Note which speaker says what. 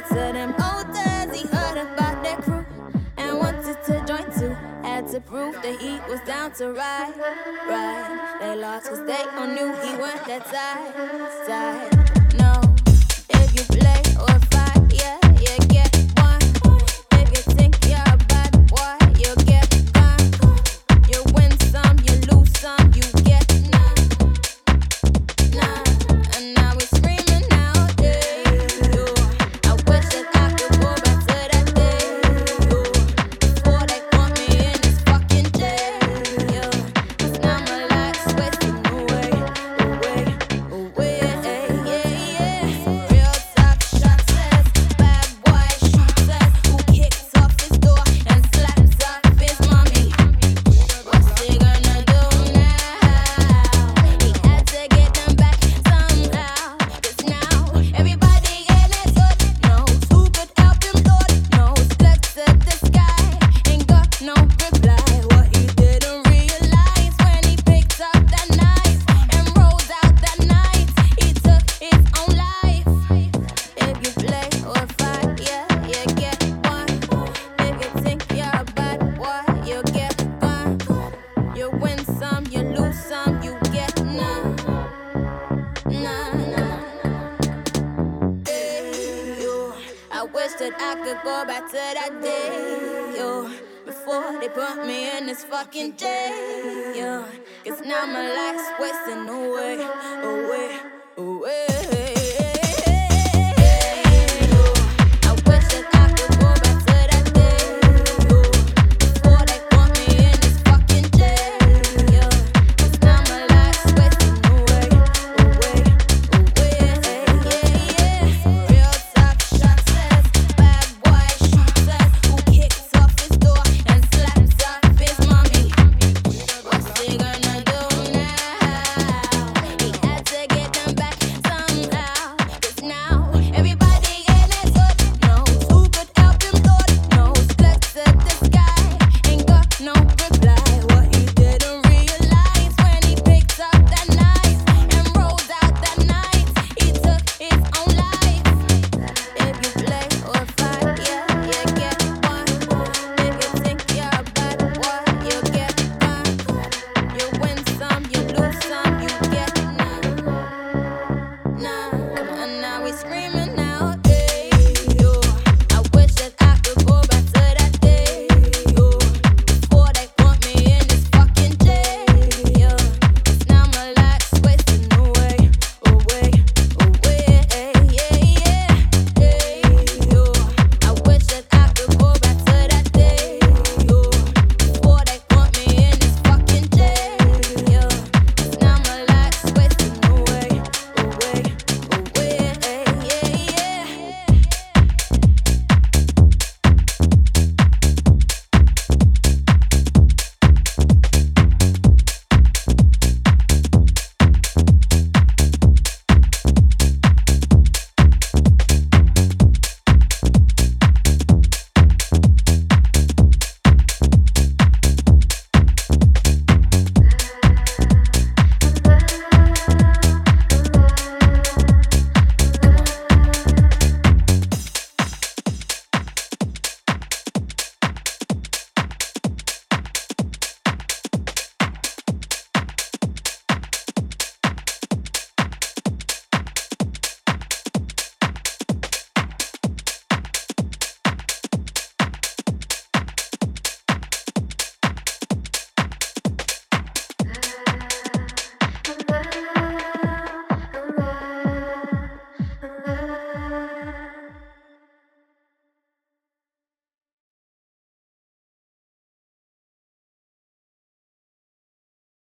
Speaker 1: talk to them oh, olders. He heard about that crew and wanted to join too. Had to prove that he was down to ride, ride. They lost cause they all knew he wasn't that side, side. I could go back to that day, yo. Before they put me in this fucking jail, yo. Cause now my life's wasting away, away, away.